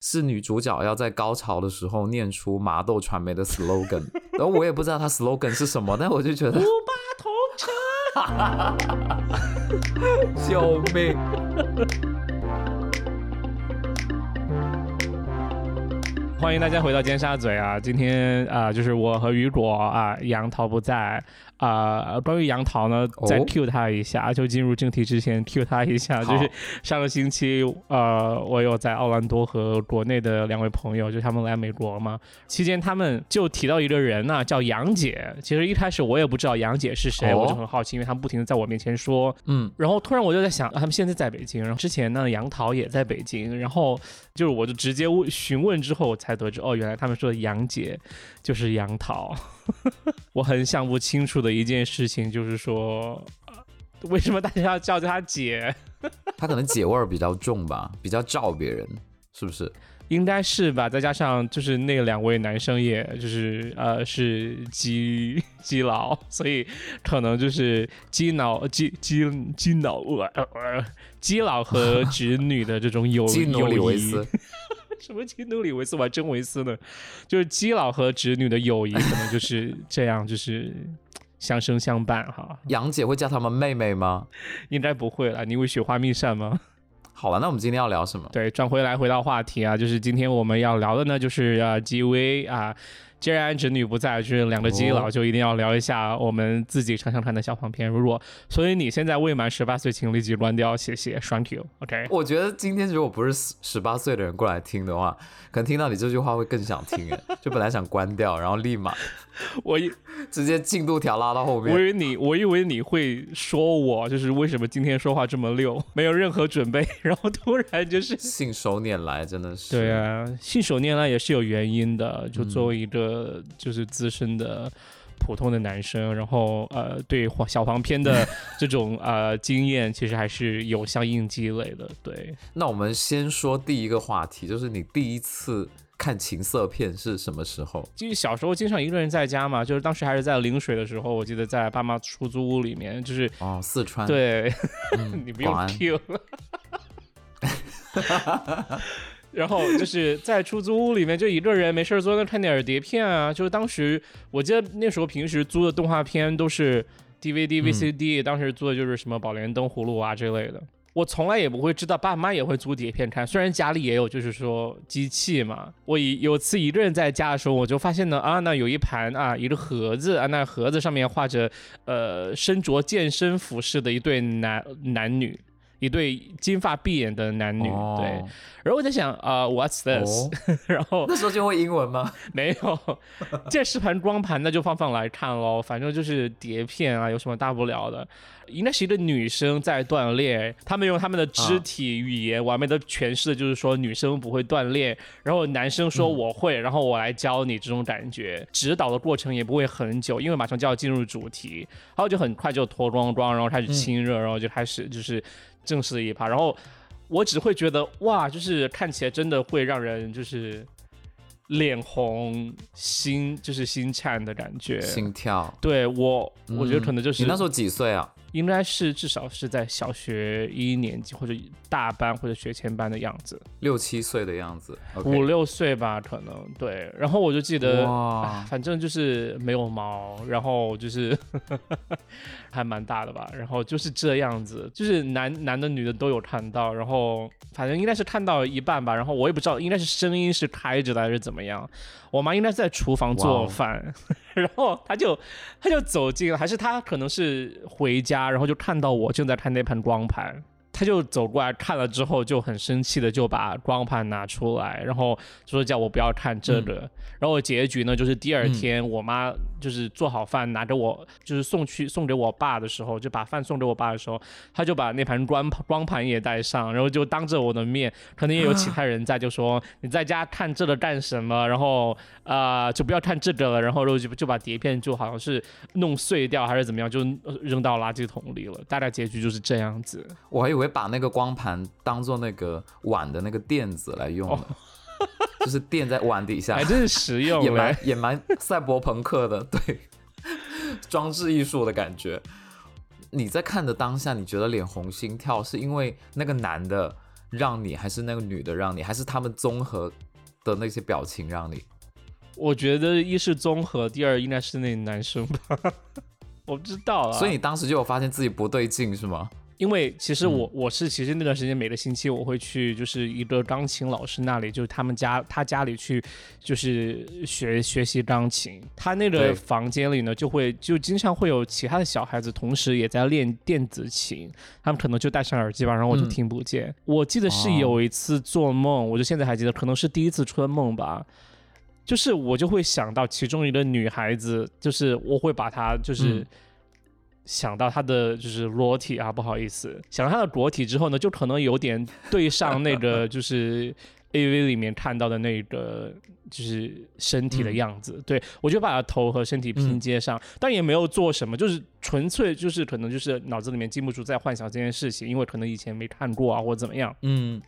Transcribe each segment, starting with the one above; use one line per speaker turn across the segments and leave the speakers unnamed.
是女主角要在高潮的时候念出麻豆传媒的 slogan，然后我也不知道她 slogan 是什么，但我就觉得
五八同
城，救命！
欢迎大家回到尖沙咀啊！今天啊，就是我和雨果啊，杨桃不在。啊，关于杨桃呢，再 Q 他一下，就进入正题之前 Q 他一下，就是上个星期，呃，我有在奥兰多和国内的两位朋友，就他们来美国嘛，期间他们就提到一个人呢，叫杨姐。其实一开始我也不知道杨姐是谁，我就很好奇，因为他们不停的在我面前说，嗯，然后突然我就在想，他们现在在北京，然后之前呢，杨桃也在北京，然后就是我就直接问询问之后，我才得知，哦，原来他们说的杨姐就是杨桃。我很想不清楚的一件事情就是说，为什么大家要叫她姐？
她可能姐味儿比较重吧，比较照别人，是不是？
应该是吧。再加上就是那两位男生，也就是呃是基基佬，所以可能就是基佬基基基佬呃基佬和侄女的这种友友谊。什么基努里维斯，我还真维斯呢，就是基佬和侄女的友谊可能就是这样，就是相生相伴哈。
杨姐会叫他们妹妹吗？
应该不会了。你会雪花蜜扇吗？
好了，那我们今天要聊什么？
对，转回来回到话题啊，就是今天我们要聊的呢，就是啊，G V 啊。既然侄女不在，就是两个基佬，就一定要聊一下我们自己常常看的小黄片。如果所以你现在未满十八岁，请立即关掉，谢谢，Thank you。OK。
我觉得今天如果不是十八岁的人过来听的话，可能听到你这句话会更想听哎，就本来想关掉，然后立马。
我一
直接进度条拉到后面。
我以为你，我以为你会说我就是为什么今天说话这么溜，没有任何准备，然后突然就是
信手拈来，真的是。
对啊，信手拈来也是有原因的。就作为一个就是资深的普通的男生，然后呃，对黄小黄片的 这种呃经验，其实还是有相应积累的。对。
那我们先说第一个话题，就是你第一次。看情色片是什么时候？
就是小时候经常一个人在家嘛，就是当时还是在陵水的时候，我记得在爸妈出租屋里面，就是
哦，四川
对，你不用 Q 了。然后就是在出租屋里面就一个人没事坐那看点碟片啊，就是当时我记得那时候平时租的动画片都是 DVD、VCD，当时租的就是什么宝莲灯葫芦娃之类的。我从来也不会知道爸妈也会租碟片看，虽然家里也有，就是说机器嘛。我一有次一个人在家的时候，我就发现呢，啊，那有一盘啊，一个盒子啊，那盒子上面画着，呃，身着健身服饰的一对男男女。一对金发碧眼的男女，对，然后我在想啊，What's this？然后
那时候就会英文吗？
没有，见实盘光盘那就放放来看喽，反正就是碟片啊，有什么大不了的？应该是一个女生在锻炼，他们用他们的肢体语言完美的诠释的就是说女生不会锻炼，然后男生说我会，然后我来教你这种感觉，指导的过程也不会很久，因为马上就要进入主题，然后就很快就脱光光，然后开始亲热，然后就开始就是。正式的一趴，然后我只会觉得哇，就是看起来真的会让人就是脸红、心就是心颤的感觉，
心跳。
对我，我觉得可能就是
你那时候几岁啊？
应该是至少是在小学一年级或者大班或者学前班的样子，
六七岁的样子，
五六岁吧，可能对。然后我就记得，反正就是没有毛，然后就是 还蛮大的吧，然后就是这样子，就是男男的女的都有看到，然后反正应该是看到一半吧，然后我也不知道应该是声音是开着的还是怎么样。我妈应该是在厨房做饭，然后她就她就走进了，还是她可能是回家，然后就看到我正在看那盘光盘。他就走过来看了之后就很生气的就把光盘拿出来，然后就说叫我不要看这个。然后结局呢就是第二天我妈就是做好饭拿给我就是送去送给我爸的时候，就把饭送给我爸的时候，他就把那盘光光盘也带上，然后就当着我的面，可能也有其 他人在，就说你在家看这个干什么？然后啊就不要看这个了，然后就就把碟片就好像是弄碎掉还是怎么样，就扔到垃圾桶里了。大概结局就是这样子。
我还以为。把那个光盘当做那个碗的那个垫子来用，就是垫在碗底下，
还真是实用，
也蛮也蛮赛博朋克的，对，装置艺术的感觉。你在看的当下，你觉得脸红心跳，是因为那个男的让你，还是那个女的让你，还是他们综合的那些表情让你？
我觉得一是综合，第二应该是那男生吧，我不知道啊。
所以你当时就有发现自己不对劲是吗？
因为其实我我是其实那段时间每个星期我会去就是一个钢琴老师那里，就是他们家他家里去就是学学习钢琴。他那个房间里呢，就会就经常会有其他的小孩子同时也在练电子琴，他们可能就戴上耳机吧，然后我就听不见。我记得是有一次做梦，我就现在还记得，可能是第一次春梦吧，就是我就会想到其中一个女孩子，就是我会把她就是。想到他的就是裸体啊，不好意思，想到他的裸体之后呢，就可能有点对上那个 就是 A V 里面看到的那个就是身体的样子。对我就把他头和身体拼接上，但也没有做什么，就是纯粹就是可能就是脑子里面禁不住在幻想这件事情，因为可能以前没看过啊，或者怎么样。
嗯。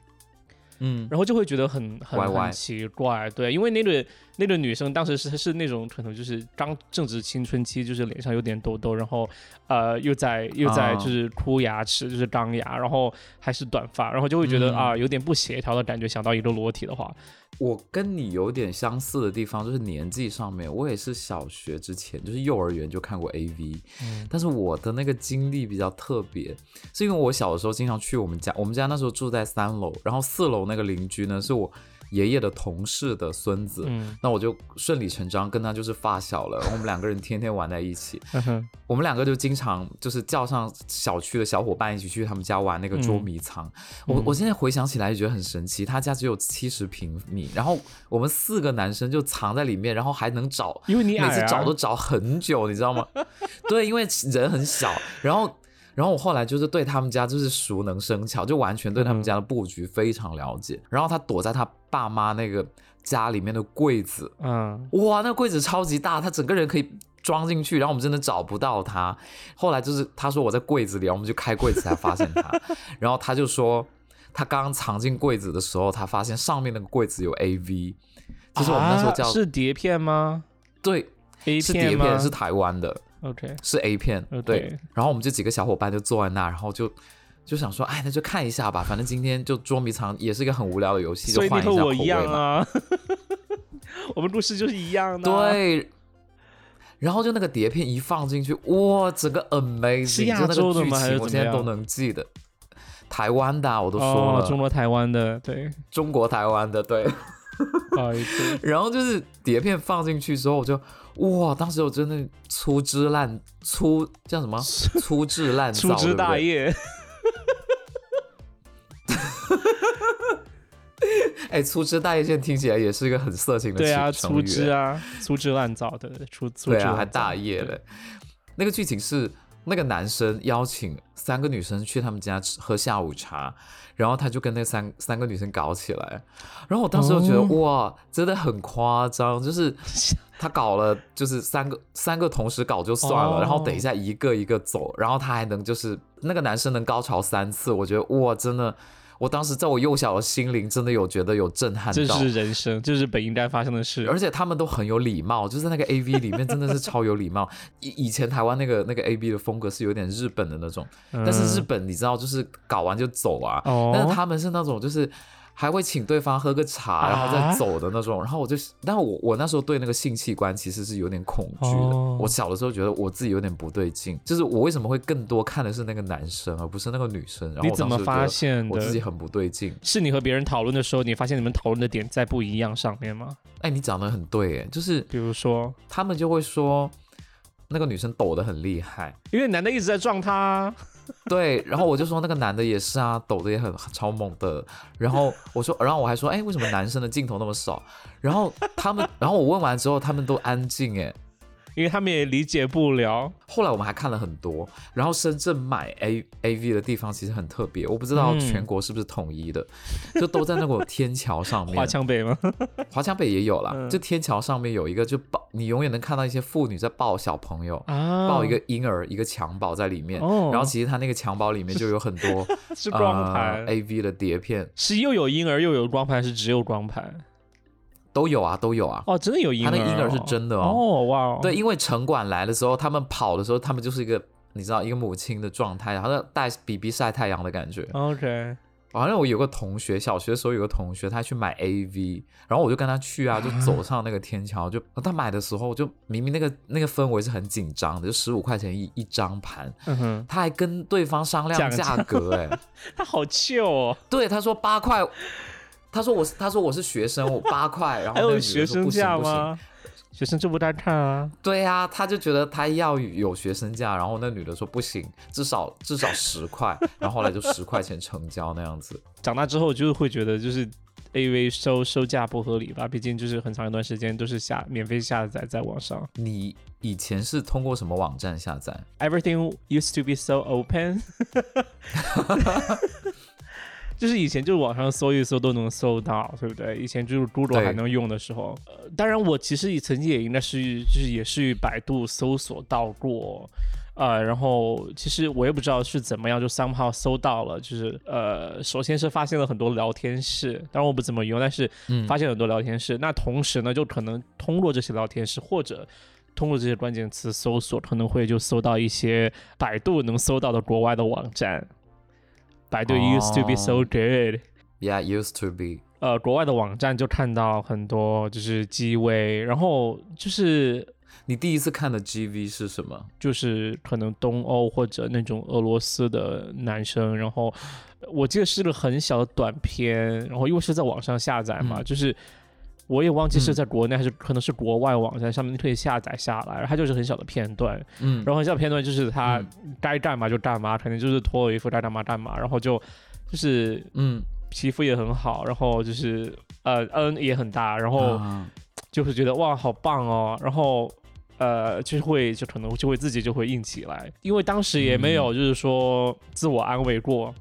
嗯，
然后就会觉得很很很奇怪，对，因为那个那个女生当时是是那种可能就是刚正值青春期，就是脸上有点痘痘，然后呃又在又在就是哭牙齿，就是钢牙，然后还是短发，然后就会觉得啊有点不协调的感觉。想到一个裸体的话。
我跟你有点相似的地方，就是年纪上面，我也是小学之前，就是幼儿园就看过 A V，但是我的那个经历比较特别，是因为我小的时候经常去我们家，我们家那时候住在三楼，然后四楼那个邻居呢是我。爷爷的同事的孙子，那我就顺理成章跟他就是发小了。我们两个人天天玩在一起，我们两个就经常就是叫上小区的小伙伴一起去他们家玩那个捉迷藏。我我现在回想起来就觉得很神奇，他家只有七十平米，然后我们四个男生就藏在里面，然后还能找，
因为你
每次找都找很久，你知道吗？对，因为人很小，然后。然后我后来就是对他们家就是熟能生巧，就完全对他们家的布局非常了解。然后他躲在他爸妈那个家里面的柜子，嗯，哇，那柜子超级大，他整个人可以装进去。然后我们真的找不到他。后来就是他说我在柜子里，然后我们就开柜子才发现他。然后他就说他刚刚藏进柜子的时候，他发现上面那个柜子有 A V，就是我们那时候叫
是碟片吗？
对
，A
是碟片，是台湾的。
OK，
是 A 片，对。然后我们这几个小伙伴就坐在那，然后就就想说，哎，那就看一下吧，反正今天就捉迷藏也是一个很无聊的游戏，就换一下口味
嘛。我们故事就是一样的。
对。然后就那个碟片一放进去，哇，整个 amazing，
是亚洲的吗？还是
我现在都能记得。台湾的，我都说了，
中国台湾的，对，
中国台湾的，对。
不好意思。
然后就是碟片放进去之后，我就。哇！当时我真的粗枝烂粗叫什么？粗制滥造，粗
枝大叶。
哎，粗枝大叶现在听起来也是一个很色情的对
啊，粗枝啊，粗制滥造的粗粗
枝啊，还大叶嘞。那个剧情是那个男生邀请三个女生去他们家吃喝下午茶。然后他就跟那三三个女生搞起来，然后我当时就觉得哇，真的很夸张，就是他搞了，就是三个三个同时搞就算了，然后等一下一个一个走，然后他还能就是那个男生能高潮三次，我觉得哇，真的。我当时在我幼小的心灵真的有觉得有震撼到，
这是人生，这是本应该发生的事。
而且他们都很有礼貌，就是那个 A V 里面真的是超有礼貌。以以前台湾那个那个 A V 的风格是有点日本的那种，但是日本你知道就是搞完就走啊，但是他们是那种就是。还会请对方喝个茶，然后再走的那种。然后我就，但我我那时候对那个性器官其实是有点恐惧的。我小的时候觉得我自己有点不对劲，就是我为什么会更多看的是那个男生，而不是那个女生？然后
你怎么发现
我自己很不对劲？
是你和别人讨论的时候，你发现你们讨论的点在不一样上面吗？
哎，你讲的很对，哎，就是
比如说，
他们就会说那个女生抖得很厉害，
因为男的一直在撞她。
对，然后我就说那个男的也是啊，抖的也很超猛的。然后我说，然后我还说，哎，为什么男生的镜头那么少？然后他们，然后我问完之后，他们都安静，哎。
因为他们也理解不了。
后来我们还看了很多，然后深圳买 A A V 的地方其实很特别，我不知道全国是不是统一的，就都在那个天桥上面。
华强北吗？
华强北也有啦，就天桥上面有一个，就抱你永远能看到一些妇女在抱小朋友，抱一个婴儿，一个襁褓在里面。然后其实他那个襁褓里面就有很多
是光盘
A V 的碟片，
是又有婴儿又有光盘，是只有光盘。
都有啊，都有啊。
哦，真的有婴儿，
他那婴儿是真的哦。
哦，哇。
对，因为城管来的时候，他们跑的时候，他们就是一个你知道一个母亲的状态，然后带 BB 晒太阳的感觉。
OK。
好像我有个同学，小学的时候有个同学，他去买 AV，然后我就跟他去啊，就走上那个天桥，就他买的时候，就明明那个那个氛围是很紧张的，就十五块钱一一张盘，他还跟对方商量价格，哎，
他好气哦。
对，他说八块，他说我是他说我是学生，我八块，然后还
有学生价吗？学生就不单看啊，
对呀，他就觉得他要有学生价，然后那女的说不行，至少至少十块，然后后来就十块钱成交那样子。
长大之后就是会觉得就是 A V 收收价不合理吧，毕竟就是很长一段时间都是下免费下载在网上。
你以前是通过什么网站下载
？Everything used to be so open。就是以前就是网上搜一搜都能搜到，对不对？以前就是 Google 还能用的时候，呃，当然我其实也曾经也应该是就是也是百度搜索到过，呃，然后其实我也不知道是怎么样就 somehow 搜到了，就是呃，首先是发现了很多聊天室，当然我不怎么用，但是发现很多聊天室。那同时呢，就可能通过这些聊天室或者通过这些关键词搜索，可能会就搜到一些百度能搜到的国外的网站。百度 used to be so good.
Yeah, used to be.
呃，国外的网站就看到很多就是机位，然后就是
你第一次看的 GV 是什么？
就是可能东欧或者那种俄罗斯的男生，然后我记得是个很小的短片，然后因为是在网上下载嘛，就是。我也忘记是在国内还是可能是国外网站上面可以下载下来，它就是很小的片段，嗯，然后很小的片段就是他该干嘛就干嘛，肯定就是脱了衣服该干嘛干嘛，然后就就是嗯，皮肤也很好，然后就是呃嗯也很大，然后就会觉得哇好棒哦，然后呃就会就可能就会自己就会硬起来，因为当时也没有就是说自我安慰过。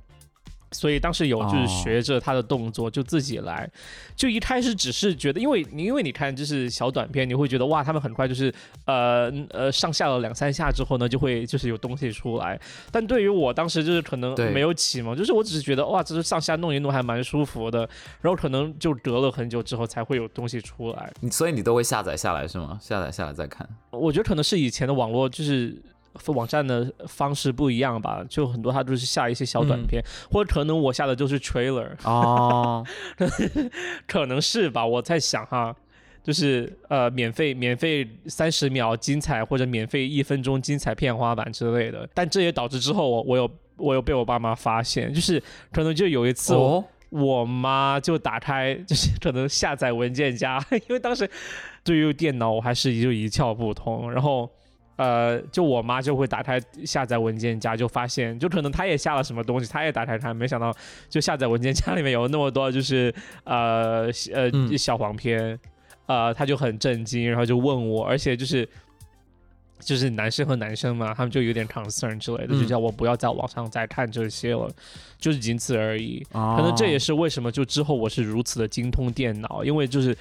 所以当时有就是学着他的动作就自己来，就一开始只是觉得，因为你因为你看就是小短片，你会觉得哇，他们很快就是呃呃上下了两三下之后呢，就会就是有东西出来。但对于我当时就是可能没有启蒙，就是我只是觉得哇，这是上下弄一弄还蛮舒服的，然后可能就隔了很久之后才会有东西出来。
你所以你都会下载下来是吗？下载下来再看？
我觉得可能是以前的网络就是。网站的方式不一样吧，就很多他都是下一些小短片，或者可能我下的就是 trailer 哦，可能是吧，我在想哈，就是呃免费免费三十秒精彩或者免费一分钟精彩片花版之类的，但这也导致之后我我有我有被我爸妈发现，就是可能就有一次我妈就打开就是可能下载文件夹，因为当时对于电脑我还是就一窍不通，然后。呃，就我妈就会打开下载文件夹，就发现，就可能她也下了什么东西，她也打开看，没想到就下载文件夹里面有那么多，就是呃呃小黄片，呃，她就很震惊，然后就问我，而且就是就是男生和男生嘛，他们就有点 concern 之类的，就叫我不要在网上再看这些了，就是仅此而已。可能这也是为什么就之后我是如此的精通电脑，因为就是。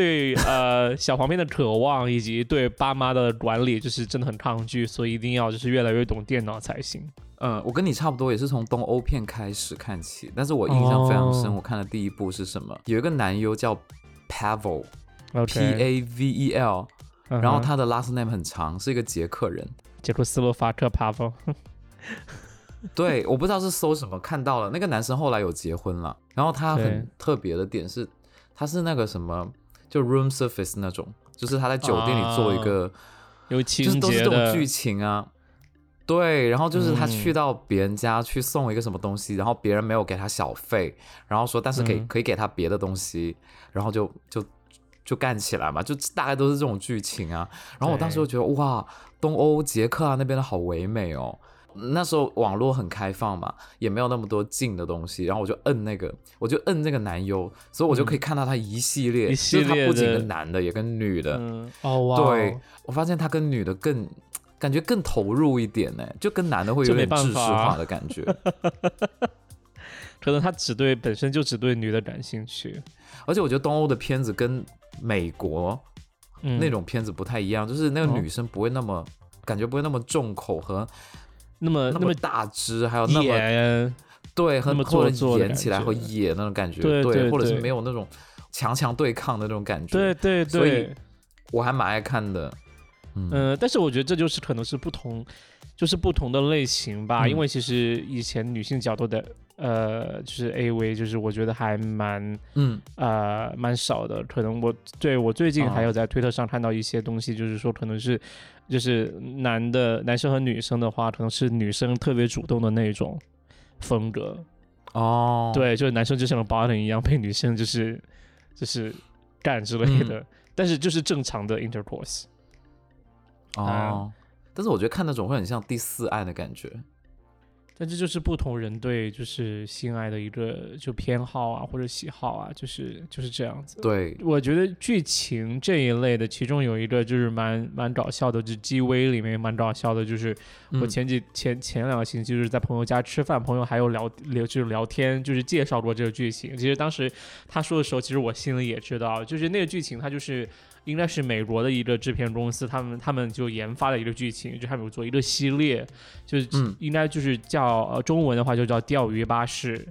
对呃小黄片的渴望，以及对爸妈的管理，就是真的很抗拒，所以一定要就是越来越懂电脑才行。
嗯，我跟你差不多，也是从东欧片开始看起，但是我印象非常深。我看的第一部是什么？有一个男优叫 Pavel，P A V E L，然后他的 last name 很长，是一个捷克人，
捷克斯洛伐克 Pavel。
对，我不知道是搜什么看到了那个男生后来有结婚了，然后他很特别的点是，他是那个什么。就 room service 那种，就是他在酒店里做一个，
有情
节的，都是这种剧情啊。对，然后就是他去到别人家去送一个什么东西，然后别人没有给他小费，然后说但是可以可以给他别的东西，然后就就就干起来嘛，就大概都是这种剧情啊。然后我当时就觉得哇，东欧捷克啊那边的好唯美哦。那时候网络很开放嘛，也没有那么多禁的东西，然后我就摁那个，我就摁那个男优，所以我就可以看到他一系列，就是他不仅跟男的，也跟女的，
哦哇，
对我发现他跟女的更感觉更投入一点呢，就跟男的会有点制式化的感觉，
可能他只对本身就只对女的感兴趣，
而且我觉得东欧的片子跟美国那种片子不太一样，就是那个女生不会那么感觉不会那么重口和。
那么
那么大只，还有那么对，很多人演起来和野那种感觉，
对，
或者是没有那种强强对抗的那种感觉，
对对对，
所以我还蛮爱看的。
嗯，但是我觉得这就是可能是不同，就是不同的类型吧。因为其实以前女性角度的，呃，就是 AV，就是我觉得还蛮，嗯，呃，蛮少的。可能我对我最近还有在推特上看到一些东西，就是说可能是，就是男的男生和女生的话，可能是女生特别主动的那种风格。
哦，
对，就是男生就像个 bot 一样被女生就是就是干之类的，但是就是正常的 intercourse。
哦，但是我觉得看那种会很像第四爱的感觉。
但这就是不同人对就是性爱的一个就偏好啊或者喜好啊，就是就是这样子。
对，
我觉得剧情这一类的，其中有一个就是蛮蛮搞笑的，就 G V 里面蛮搞笑的，就是我前几前前两个星期就是在朋友家吃饭，朋友还有聊聊就是聊天，就是介绍过这个剧情。其实当时他说的时候，其实我心里也知道，就是那个剧情它就是。应该是美国的一个制片公司，他们他们就研发了一个剧情，就他们有做一个系列，就是应该就是叫呃中文的话就叫钓鱼巴士，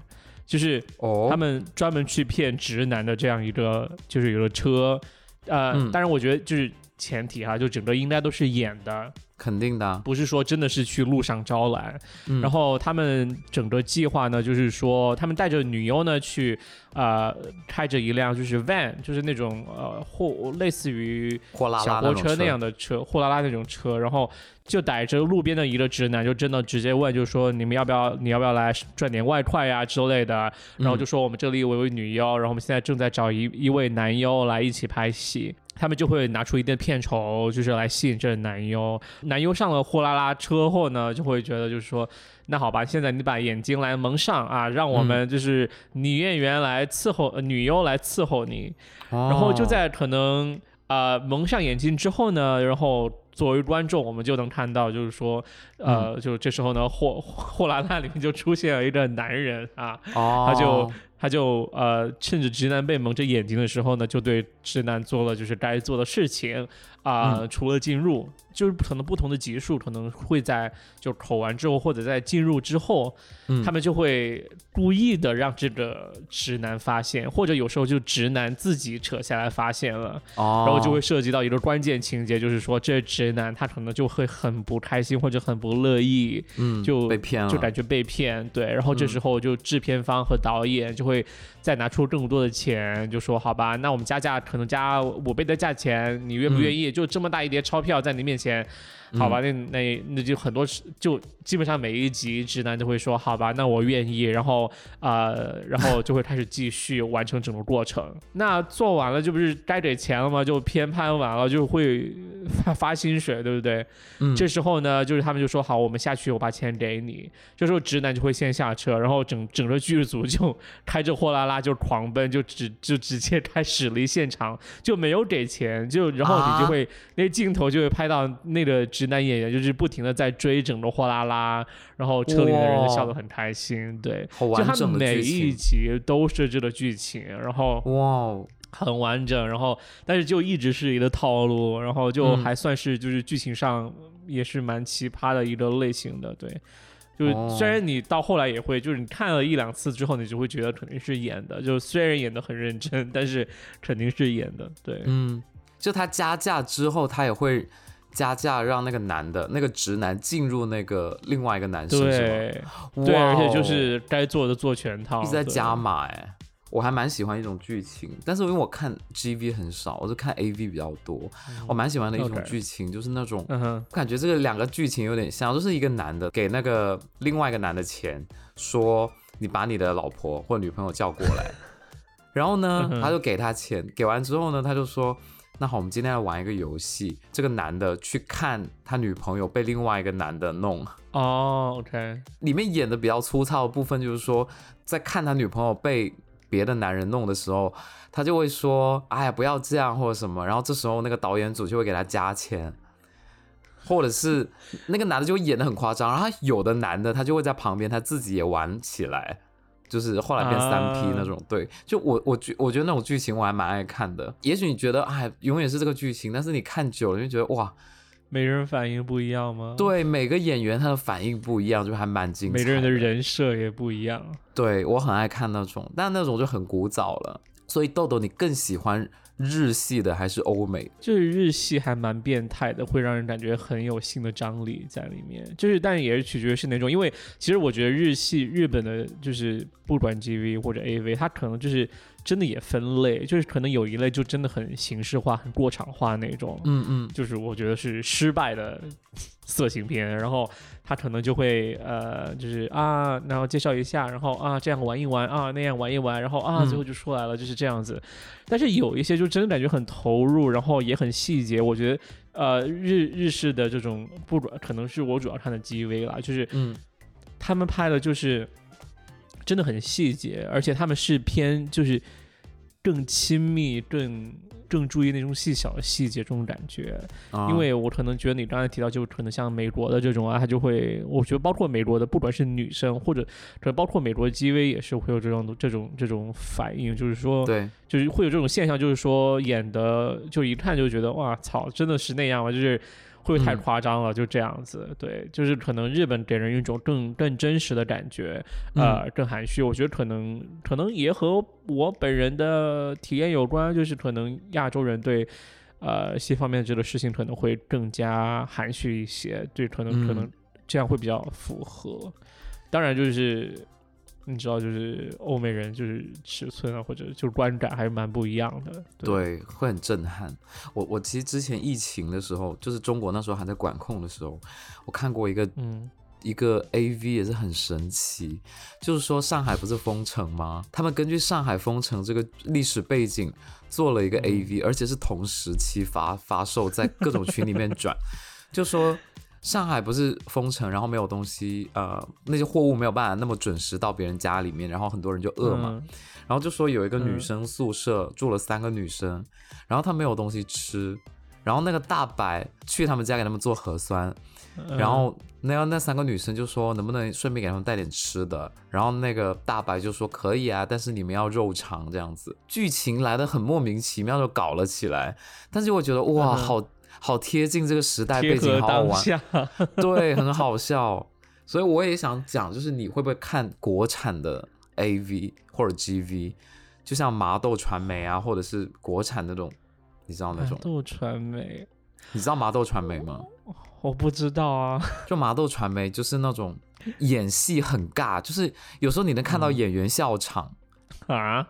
就是他们专门去骗直男的这样一个就是有个车，呃，当然我觉得就是前提哈，就整个应该都是演的。
肯定的，
不是说真的是去路上招揽，然后他们整个计划呢，就是说他们带着女优呢去，呃，开着一辆就是 van，就是那种呃货类似于小货车那样的车，货拉拉那种车，然后就逮着路边的一个直男，就真的直接问，就说你们要不要，你要不要来赚点外快呀之类的，然后就说我们这里有一位女优，然后我们现在正在找一一位男优来一起拍戏。他们就会拿出一定的片酬，就是来吸引这男优。男优上了货拉拉车后呢，就会觉得就是说，那好吧，现在你把眼睛来蒙上啊，让我们就是女演员来伺候，女优来伺候你。然后就在可能呃蒙上眼睛之后呢，然后作为观众，我们就能看到就是说，呃，就这时候呢，货货拉拉里面就出现了一个男人啊，他就。他就呃趁着直男被蒙着眼睛的时候呢，就对直男做了就是该做的事情啊，除了进入，就是可能不同的级数可能会在就口完之后或者在进入之后，他们就会故意的让这个直男发现，或者有时候就直男自己扯下来发现了，然后就会涉及到一个关键情节，就是说这直男他可能就会很不开心或者很不乐意，
嗯，
就
被骗了，
就感觉被骗，对，然后这时候就制片方和导演就。会再拿出更多的钱，就说好吧，那我们加价可能加五倍的价钱，你愿不愿意？就这么大一叠钞票在你面前。好吧，那那那就很多，就基本上每一集直男都会说好吧，那我愿意，然后呃，然后就会开始继续完成整个过程。那做完了就不是该给钱了吗？就偏拍完了就会发发薪水，对不对？
嗯。
这时候呢，就是他们就说好，我们下去，我把钱给你。这时候直男就会先下车，然后整整个剧组就开着货拉拉就狂奔，就直就直接开始离现场，就没有给钱，就然后你就会那镜头就会拍到那个。直男演员就是不停的在追整个货拉拉，然后车里的人笑得很开心。对，就他们每一集都设置了剧情，然后
哇，
很完整。然后但是就一直是一个套路，然后就还算是就是剧情上也是蛮奇葩的一个类型的。对，就是虽然你到后来也会，就是你看了一两次之后，你就会觉得肯定是演的。就虽然演的很认真，但是肯定是演的。对，
嗯，就他加价之后，他也会。加价让那个男的，那个直男进入那个另外一个男生，
对，对，而且就是该做的做全套，
一直在加码哎，我还蛮喜欢一种剧情，但是因为我看 G V 很少，我是看 A V 比较多，我蛮喜欢的一种剧情就是那种，我感觉这个两个剧情有点像，就是一个男的给那个另外一个男的钱，说你把你的老婆或女朋友叫过来，然后呢，他就给他钱，给完之后呢，他就说。那好，我们今天来玩一个游戏。这个男的去看他女朋友被另外一个男的弄。
哦，OK。
里面演的比较粗糙的部分就是说，在看他女朋友被别的男人弄的时候，他就会说：“哎呀，不要这样，或者什么。”然后这时候那个导演组就会给他加钱，或者是那个男的就会演的很夸张。然后有的男的他就会在旁边他自己也玩起来。就是后来变三 P 那种，对，就我我觉我觉得那种剧情我还蛮爱看的。也许你觉得哎，永远是这个剧情，但是你看久了就觉得哇，
每人反应不一样吗？
对，每个演员他的反应不一样，就还蛮精彩。
每个人的人设也不一样。
对我很爱看那种，但那种就很古早了。所以豆豆，你更喜欢日系的还是欧美？
就是日系还蛮变态的，会让人感觉很有性的张力在里面。就是，但也是取决于是哪种，因为其实我觉得日系日本的，就是不管 GV 或者 AV，它可能就是真的也分类，就是可能有一类就真的很形式化、很过场化那种。
嗯嗯，
就是我觉得是失败的。色情片，然后他可能就会呃，就是啊，然后介绍一下，然后啊，这样玩一玩啊，那样玩一玩，然后啊，最后就出来了，就是这样子。但是有一些就真的感觉很投入，然后也很细节。我觉得呃，日日式的这种不可能是我主要看的 G V 啦，就是
嗯，
他们拍的就是真的很细节，而且他们是偏就是更亲密更。更注意那种细小的细节，这种感觉，因为我可能觉得你刚才提到，就可能像美国的这种啊，他就会，我觉得包括美国的，不管是女生或者，可能包括美国的 G V 也是会有这种这种这种反应，就是说，
对，
就是会有这种现象，就是说演的就一看就觉得哇操，真的是那样吗？就是。会不会太夸张了？就这样子，对，就是可能日本给人一种更更真实的感觉，呃，更含蓄。我觉得可能可能也和我本人的体验有关，就是可能亚洲人对呃西方面这个事情可能会更加含蓄一些，对，可能可能这样会比较符合。当然就是。你知道，就是欧美人就是尺寸啊，或者就是观感还是蛮不一样的。
对，会很震撼。我我其实之前疫情的时候，就是中国那时候还在管控的时候，我看过一个
嗯
一个 A V 也是很神奇，就是说上海不是封城吗？他们根据上海封城这个历史背景做了一个 A V，而且是同时期发发售在各种群里面转，就说。上海不是封城，然后没有东西，呃，那些货物没有办法那么准时到别人家里面，然后很多人就饿嘛，然后就说有一个女生宿舍住了三个女生，然后她没有东西吃，然后那个大白去他们家给他们做核酸，然后那那三个女生就说能不能顺便给他们带点吃的，然后那个大白就说可以啊，但是你们要肉肠这样子，剧情来的很莫名其妙就搞了起来，但是我觉得哇好。好贴近这个时代背景，好好玩，对，很好笑。所以我也想讲，就是你会不会看国产的 AV 或者 GV，就像麻豆传媒啊，或者是国产那种，你知道那种？
麻豆传媒，
你知道麻豆传媒吗？
我不知道啊。
就麻豆传媒就是那种演戏很尬，就是有时候你能看到演员笑场
啊，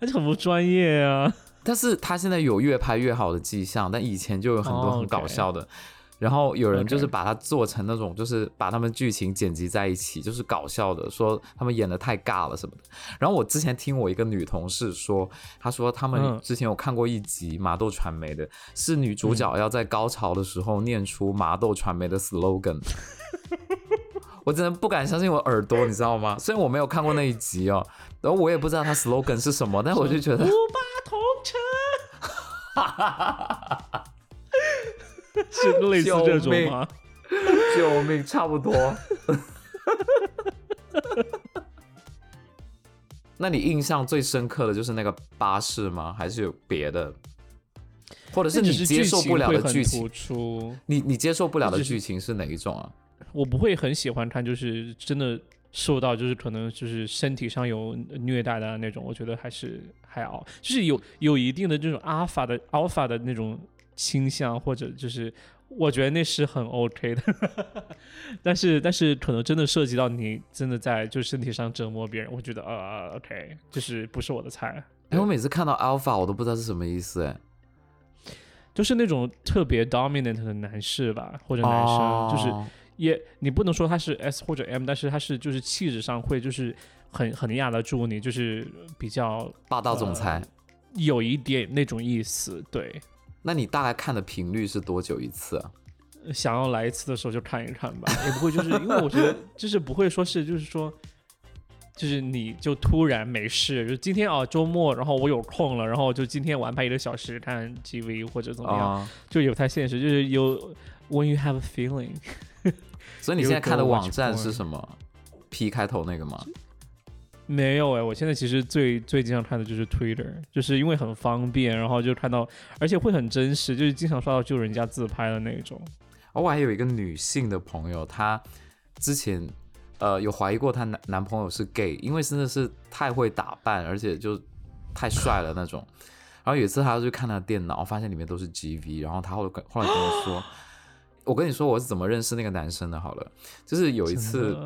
那就很不专业啊。
但是他现在有越拍越好的迹象，但以前就有很多很搞笑的，然后有人就是把它做成那种，就是把他们剧情剪辑在一起，就是搞笑的，说他们演的太尬了什么的。然后我之前听我一个女同事说，她说他们之前有看过一集麻豆传媒的，是女主角要在高潮的时候念出麻豆传媒的 slogan，我真的不敢相信我耳朵，你知道吗？虽然我没有看过那一集哦，然后我也不知道他 slogan 是什么，但我就觉得。哈哈哈哈哈！
是类似这种吗？
救命！差不多。那你印象最深刻的就是那个巴士吗？还是有别的？或者是你接受不了的剧情？你你接受不了的剧情是哪一种啊？
我不会很喜欢看，就是真的。受到就是可能就是身体上有虐待的那种，我觉得还是还好，就是有有一定的这种阿尔法的阿尔法的那种倾向，或者就是我觉得那是很 OK 的，但是但是可能真的涉及到你真的在就身体上折磨别人，我觉得呃 OK 就是不是我的菜。
哎，我每次看到 alpha 我都不知道是什么意思，哎，
就是那种特别 dominant 的男士吧，或者男生就是。也，你不能说他是 S 或者 M，但是他是就是气质上会就是很很压得住你，就是比较
霸道总裁，
有一点那种意思。对，
那你大概看的频率是多久一次啊？
想要来一次的时候就看一看吧，也不会就是因为我觉得就是不会说是就是说，就是你就突然没事，就今天啊周末，然后我有空了，然后就今天玩拍一个小时看 GV 或者怎么样，就有太现实，就是有 When you have a feeling。
所以你现在看的网站是什么？P 开头那个吗？
没有哎，我现在其实最最经常看的就是 Twitter，就是因为很方便，然后就看到，而且会很真实，就是经常刷到就人家自拍的那种。
我还有一个女性的朋友，她之前呃有怀疑过她男男朋友是 gay，因为真的是太会打扮，而且就太帅了那种。然后有一次她去看她的电脑，发现里面都是 GV，然后她后来后来跟我说，我跟你说我是怎么认识那个男生的，好了，就是有一次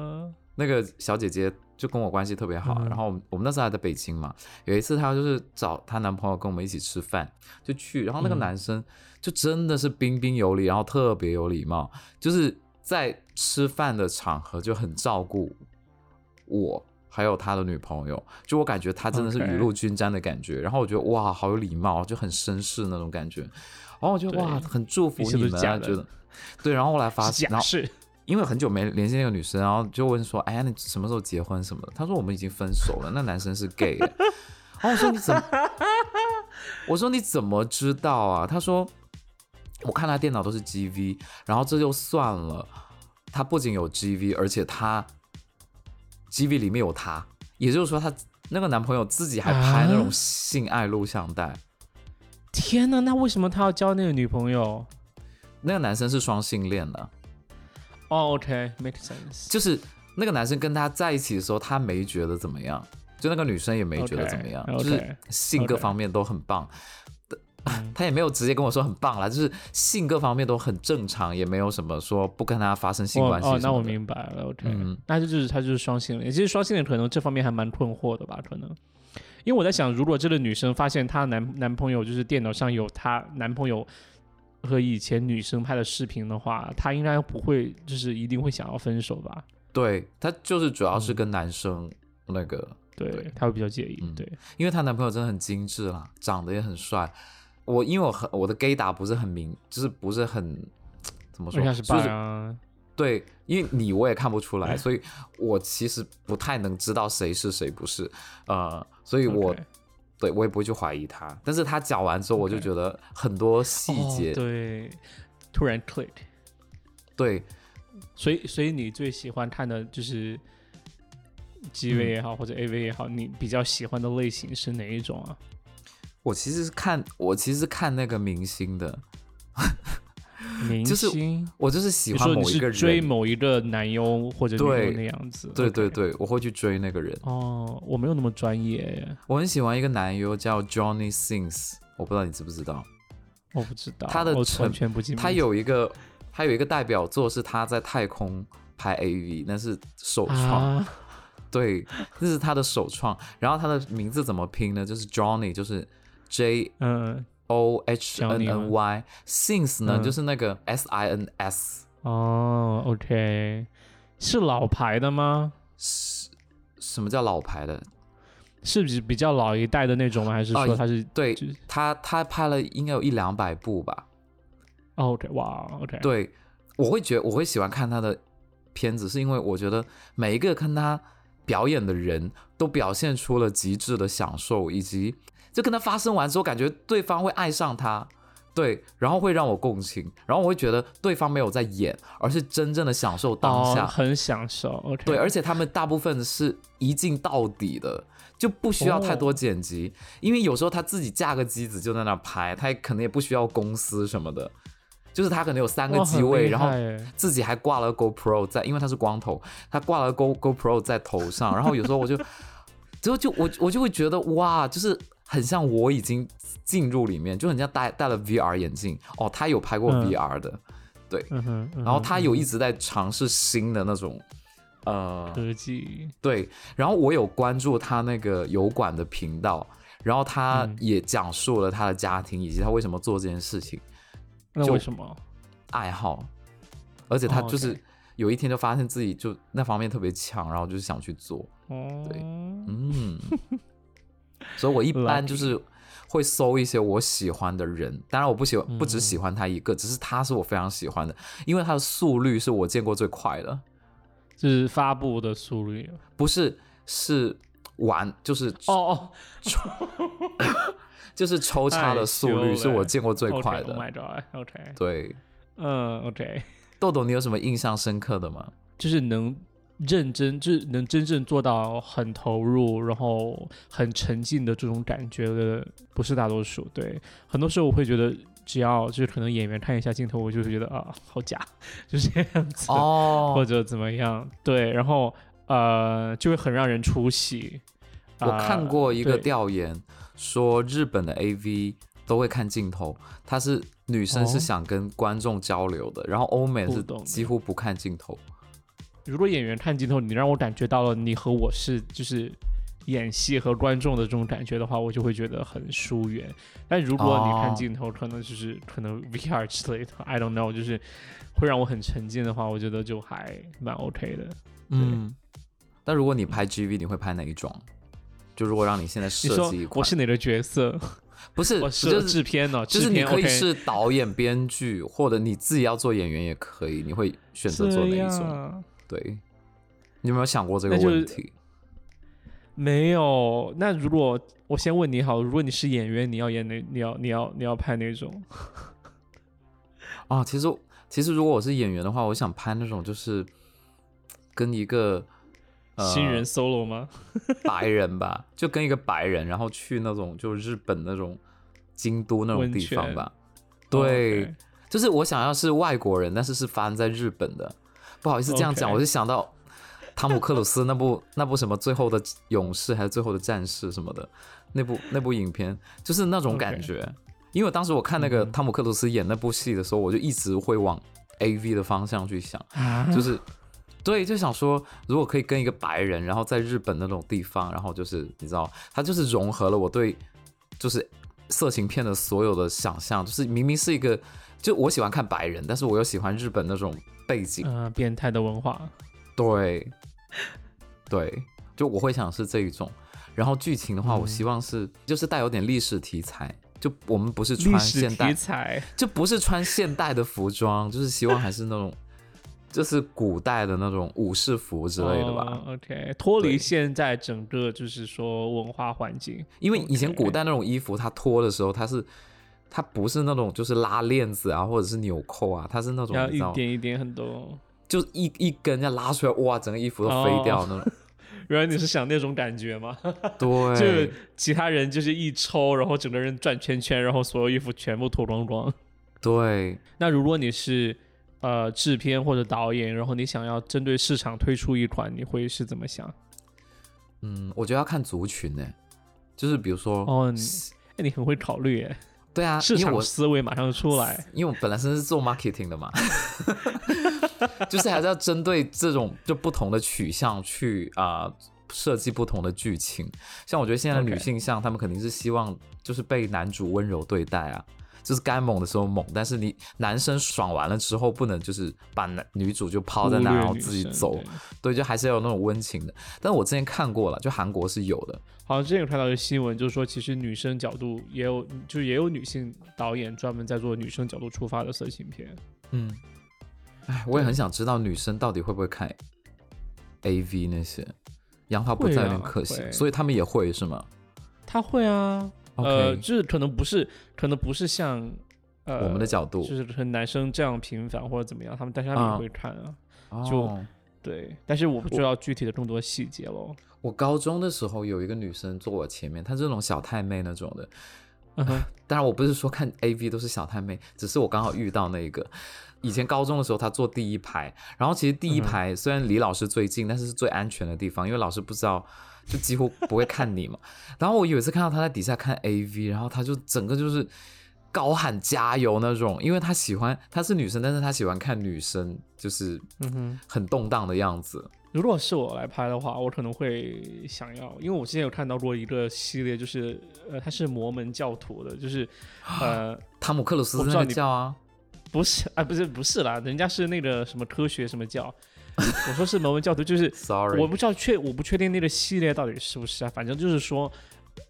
那个小姐姐就跟我关系特别好，然后我们那时候还在北京嘛，有一次她就是找她男朋友跟我们一起吃饭，就去，然后那个男生就真的是彬彬有礼，然后特别有礼貌，就是在吃饭的场合就很照顾我。还有他的女朋友，就我感觉他真的是雨露均沾的感觉。然后我觉得哇，好有礼貌，就很绅士那种感觉。然后我觉得哇，很祝福你们，觉得对。然后后来发现，然后是因为很久没联系那个女生，然后就问说：“哎呀，你什么时候结婚什么的？”她说：“我们已经分手了。”那男生是 gay。然后我说：“你怎么？”我说：“你怎么知道啊？”他说：“我看他电脑都是 GV，然后这就算了。他不仅有 GV，而且他。” G V 里面有他，也就是说，他那个男朋友自己还拍那种性爱录像带。
天呐，那为什么他要交那个女朋友？
那个男生是双性恋的。
哦，OK，make sense。
就是那个男生跟他在一起的时候，他没觉得怎么样，就那个女生也没觉得怎么样，就是性各方面都很棒。他也没有直接跟我说很棒啦，就是性各方面都很正常，也没有什么说不跟他发生性关系。
哦，那我明白了，OK，那就就是他就是双性恋。其实双性恋可能这方面还蛮困惑的吧？可能，因为我在想，如果这个女生发现她男男朋友就是电脑上有她男朋友和以前女生拍的视频的话，她应该不会就是一定会想要分手吧？
对，她就是主要是跟男生那个，
对，她会比较介意，对，
因为她男朋友真的很精致啦，长得也很帅。我因为我很我的 gay 打不是很明，就是不是很怎么说，就是对，因为你我也看不出来，所以我其实不太能知道谁是谁不是，呃，所以我对我也不会去怀疑他。但是他讲完之后，我就觉得很多细节
对突然 click，
对，
所以所以你最喜欢看的就是 G V 也好或者 A V 也好，你比较喜欢的类型是哪一种啊？
我其实是看，我其实是看那个明星的，
明星，
我就是喜欢某一个人，
追某一个男优或者女优那样子。
对对对，我会去追那个人。
哦，我没有那么专业。
我很喜欢一个男优叫 Johnny Sins，我不知道你知不知道。
我不知道。
他的
成全不记。
他有一个，他有一个代表作是他在太空拍 AV，那是首创。对，这是他的首创。然后他的名字怎么拼呢？就是 Johnny，就是。J 嗯 O H N N Y，Since 呢就是那个 S I N S
哦，OK，是老牌的吗？
是，什么叫老牌的？
是比比较老一代的那种吗？还是说他是？
对，他他拍了应该有一两百部吧。
OK，哇，OK，
对，我会觉得我会喜欢看他的片子，是因为我觉得每一个看他表演的人都表现出了极致的享受以及。就跟他发生完之后，感觉对方会爱上他，对，然后会让我共情，然后我会觉得对方没有在演，而是真正的享受当下，
很享受。
对，而且他们大部分是一镜到底的，就不需要太多剪辑，因为有时候他自己架个机子就在那拍，他可能也不需要公司什么的，就是他可能有三个机位，然后自己还挂了 Go Pro 在，因为他是光头，他挂了 Go Go Pro 在头上，然后有时候我就，之 后就我我就会觉得哇，就是。很像我已经进入里面，就很像戴戴了 VR 眼镜哦。他有拍过 VR 的，对，然后他有一直在尝试新的那种呃
科技，
对。然后我有关注他那个油管的频道，然后他也讲述了他的家庭以及他为什么做这件事情。
那为什么？
爱好，而且他就是有一天就发现自己就那方面特别强，然后就是想去做。对，嗯。所以，我一般就是会搜一些我喜欢的人。当然，我不喜欢，不只喜欢他一个，只是他是我非常喜欢的，因为他的速率是我见过最快的，
就是发布的速率，
不是是玩，就是
哦
哦，就是抽 插的速率是我见过最快的。
God，OK，
对，
嗯，OK。
豆豆，你有什么印象深刻的吗？
就是能。认真就是能真正做到很投入，然后很沉浸的这种感觉的，不是大多数。对，很多时候我会觉得，只要就是可能演员看一下镜头，我就会觉得啊，好假，就这样子，哦，或者怎么样。对，然后呃，就会很让人出戏。
我看过一个调研，说日本的 AV 都会看镜头，他是女生是想跟观众交流的，然后欧美是几乎不看镜头。
如果演员看镜头，你让我感觉到了你和我是就是演戏和观众的这种感觉的话，我就会觉得很疏远。但如果你看镜头，可能就是可能 VR 之类的，I don't know，就是会让我很沉浸的话，我觉得就还蛮 OK 的。嗯。
但如果你拍 GV，你会拍哪一种？就如果让你现在设计一
款，我是哪个角色？
不是，
我
是
制片呢。
就是你可以是导演、编剧，或者你自己要做演员也可以。你会选择做哪一种？对，你有没有想过这个问题？
没有。那如果我先问你好，如果你是演员，你要演哪？你要你要你要拍哪种？
啊，其实其实如果我是演员的话，我想拍那种就是跟一个。
新人 solo 吗？
白人吧，就跟一个白人，然后去那种就日本那种京都那种地方吧。对，就是我想要是外国人，但是是发生在日本的。不好意思这样讲，我就想到汤姆克鲁斯那部 那部什么最后的勇士还是最后的战士什么的那部那部影片，就是那种感觉。因为当时我看那个汤姆克鲁斯演那部戏的时候，我就一直会往 A V 的方向去想，就是。对，就想说，如果可以跟一个白人，然后在日本那种地方，然后就是你知道，他就是融合了我对就是色情片的所有的想象，就是明明是一个，就我喜欢看白人，但是我又喜欢日本那种背景，
嗯，变态的文化，
对，对，就我会想是这一种，然后剧情的话，我希望是就是带有点历史题材，就我们不是穿现代
题材，
就不是穿现代的服装，就是希望还是那种。就是古代的那种武士服之类的吧。
OK，脱离现在整个就是说文化环境，
因为以前古代那种衣服，它脱的时候，它是它不是那种就是拉链子啊，或者是纽扣啊，它是那种
要一点一点很多，
就一一根要拉出来，哇，整个衣服都飞掉那种。
原来你是想那种感觉吗？
对，
就其他人就是一抽，然后整个人转圈圈，然后所有衣服全部脱光光。
对，
那如果你是。呃，制片或者导演，然后你想要针对市场推出一款，你会是怎么想？
嗯，我觉得要看族群呢，就是比如说，
哦，哎，你很会考虑哎。
对啊，
市场思维马上就出来。
因为我本来是做 marketing 的嘛，就是还是要针对这种就不同的取向去啊设计不同的剧情。像我觉得现在的女性向，她们肯定是希望就是被男主温柔对待啊。就是该猛的时候猛，但是你男生爽完了之后，不能就是把男女主就抛在那，然后自己走。对，就还是要有那种温情的。但是我之前看过了，就韩国是有的。
好像之前有看到一个新闻，就是说其实女生角度也有，就也有女性导演专门在做女生角度出发的色情片。
嗯，哎，我也很想知道女生到底会不会看 A V 那些，杨华不在有点可惜，所以他们也会是吗？
他会啊。呃，就是可能不是，可能不是像呃
我们的角度，
就是和男生这样频繁或者怎么样，他们但是他们也会看啊，就对，但是我不知道具体的更多细节喽。
我高中的时候有一个女生坐我前面，她这种小太妹那种的，当然我不是说看 A V 都是小太妹，只是我刚好遇到那个。以前高中的时候，她坐第一排，然后其实第一排虽然离老师最近，但是是最安全的地方，因为老师不知道。就几乎不会看你嘛，然后我有一次看到他在底下看 A V，然后他就整个就是高喊加油那种，因为他喜欢他是女生，但是他喜欢看女生就是嗯哼很动荡的样子。
如果是我来拍的话，我可能会想要，因为我之前有看到过一个系列，就是呃他是摩门教徒的，就是呃
汤姆克鲁斯那个教啊，
不是啊不是不是啦，人家是那个什么科学什么教。我说是摩门教徒，就是我不知道确我不确定那个系列到底是不是啊，反正就是说，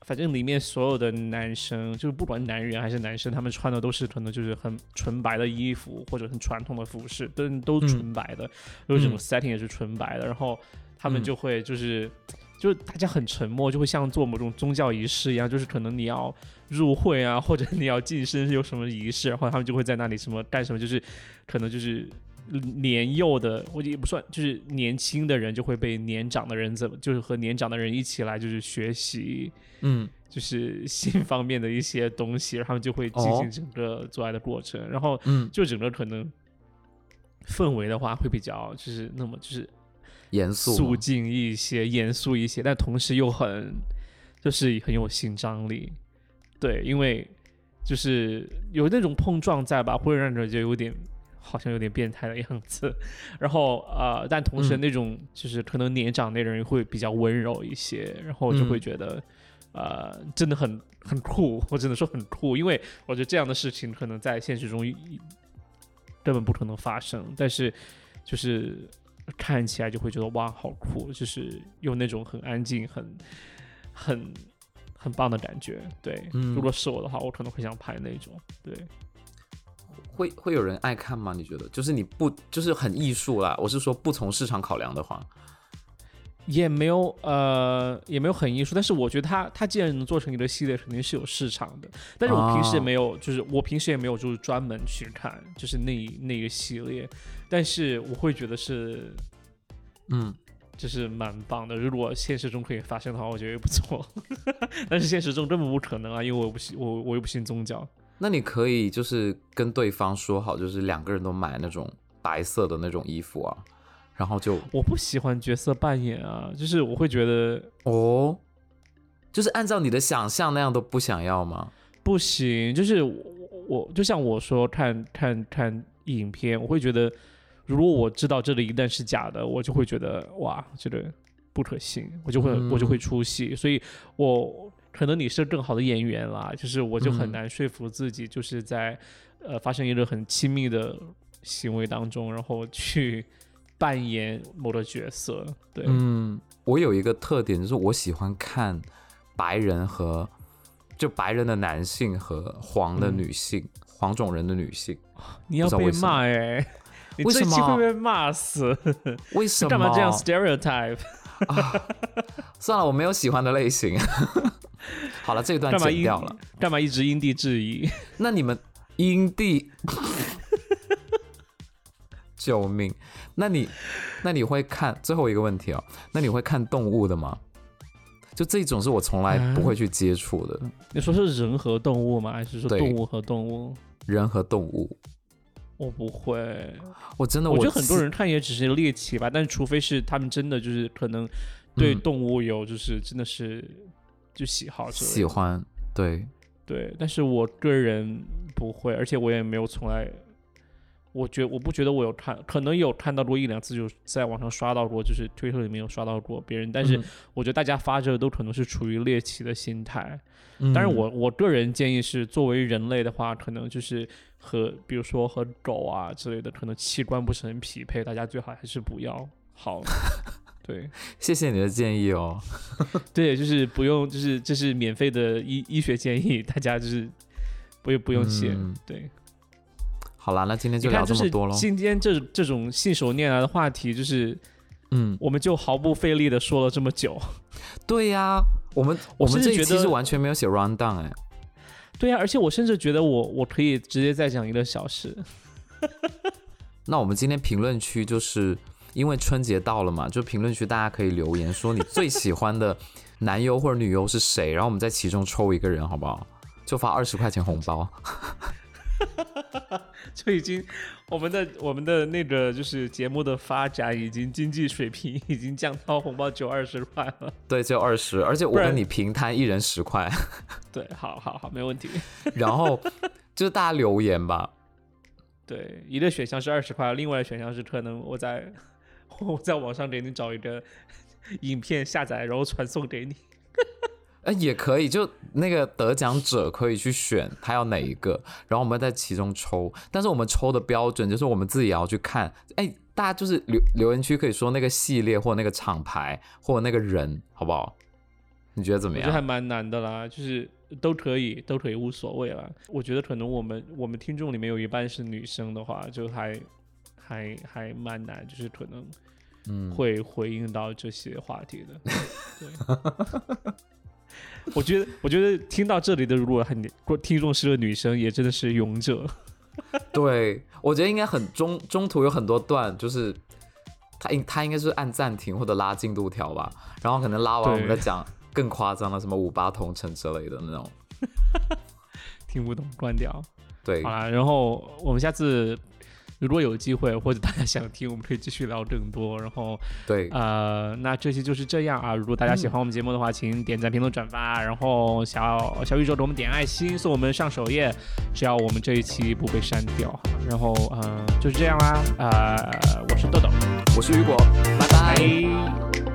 反正里面所有的男生，就是不管男人还是男生，他们穿的都是可能就是很纯白的衣服或者很传统的服饰，都都纯白的，有这种 setting 也是纯白的，然后他们就会就是就是大家很沉默，就会像做某种宗教仪式一样，就是可能你要入会啊，或者你要晋升有什么仪式，然后他们就会在那里什么干什么，就是可能就是。年幼的，我也不算，就是年轻的人就会被年长的人怎么，就是和年长的人一起来，就是学习，
嗯，
就是性方面的一些东西，然后就会进行整个做爱的过程，然后，嗯，就整个可能氛围的话会比较就是那么就是
严肃、
肃静一些，严肃一些，但同时又很。就是很有性张力。对，因为就是有那种碰撞在吧，会让人就有点好像有点变态的样子。然后呃，但同时那种就是可能年长的人会比较温柔一些，然后就会觉得呃真的很很酷，我只能说很酷，因为我觉得这样的事情可能在现实中根本不可能发生，但是就是看起来就会觉得哇好酷，就是有那种很安静、很很。很棒的感觉，对。如果是我的话，我可能会想拍那种，对。
会会有人爱看吗？你觉得？就是你不就是很艺术啦？我是说不从市场考量的话，
也没有呃也没有很艺术。但是我觉得他他既然能做成一个系列，肯定是有市场的。但是我平时也没有，就是我平时也没有就是专门去看，就是那那个系列。但是我会觉得是，
嗯。
就是蛮棒的，如果现实中可以发生的话，我觉得也不错。但是现实中根本不可能啊，因为我不信，我我又不信宗教。
那你可以就是跟对方说好，就是两个人都买那种白色的那种衣服啊，然后就
我不喜欢角色扮演啊，就是我会觉得
哦，就是按照你的想象那样都不想要吗？
不行，就是我我就像我说看看看影片，我会觉得。如果我知道这里一旦是假的，我就会觉得哇，这个不可信，我就会我就会出戏。所以，我可能你是更好的演员啦，就是我就很难说服自己，就是在呃发生一个很亲密的行为当中，然后去 扮演某个角色。对，
嗯，我有一个特点，就是我喜欢看白人和就白人的男性和黄的女性，黄种人的女性。
你要被骂哎。
为什么
会被骂死？
为 什么
干嘛这样 stereotype？
啊算了，我没有喜欢的类型。好了，这一段剪掉了。
干嘛一直因地制宜？
那你们因地，救命！那你那你会看最后一个问题哦？那你会看动物的吗？就这种是我从来不会去接触的。
你说是人和动物吗？还是说动物和动物？
人和动物。
我不会，
我真的，
我觉得很多人看也只是猎奇吧，但是除非是他们真的就是可能对动物有就是真的是就喜好，
喜欢，对
对，但是我个人不会，而且我也没有从来。我觉我不觉得我有看，可能有看到过一两次，就在网上刷到过，就是推特里面有刷到过别人。但是我觉得大家发这个都可能是处于猎奇的心态。但是，我我个人建议是，作为人类的话，可能就是和比如说和狗啊之类的，可能器官不是很匹配，大家最好还是不要。好，对，
谢谢你的建议哦。
对，就是不用，就是这是免费的医医学建议，大家就是不用不用谢。对。
好啦，那今天就聊这么多
了。今天这这种信手拈来的话题，就是，
嗯，
我们就毫不费力的说了这么久。
对呀，我们我们这一期是完全没有写 round down 哎。
对呀，而且我甚至觉得我我可以直接再讲一个小时。
那我们今天评论区就是因为春节到了嘛，就评论区大家可以留言说你最喜欢的男优或者女优是谁，然后我们在其中抽一个人，好不好？就发二十块钱红包。
就已经，我们的我们的那个就是节目的发展，已经经济水平已经降到红包就二十块了。
对，就二十，而且我跟你平摊一人十块。
对，好好好，没问题。
然后就是大家留言吧。
对，一个选项是二十块，另外的选项是可能我在我在网上给你找一个影片下载，然后传送给你。
哎，也可以，就那个得奖者可以去选他要哪一个，然后我们在其中抽。但是我们抽的标准就是我们自己也要去看。哎，大家就是留留言区可以说那个系列或那个厂牌或者那个人，好不好？你觉得怎么样？
我觉得还蛮难的啦，就是都可以，都可以，无所谓啦。我觉得可能我们我们听众里面有一半是女生的话，就还还 还蛮难，就是可能嗯会回应到这些话题的。对。我觉得，我觉得听到这里的，如果很听众是个女生，也真的是勇者。
对，我觉得应该很中中途有很多段，就是他应他应该是按暂停或者拉进度条吧，然后可能拉完我们再讲更夸张的，什么五八同城之类的那种。
听不懂，关掉。
对，
好啦，然后我们下次如果有机会或者大家想听，我们可以继续聊更多。然后
对，
呃，那这期就是这样啊。如果大家喜欢我们节目的话，请点赞、评论、转发，然后小小宇宙给我们点爱心，送我们上首页，只要我们这一期不被删掉。然后嗯，就是这样啦。呃，我是豆豆，
我是雨果，拜拜。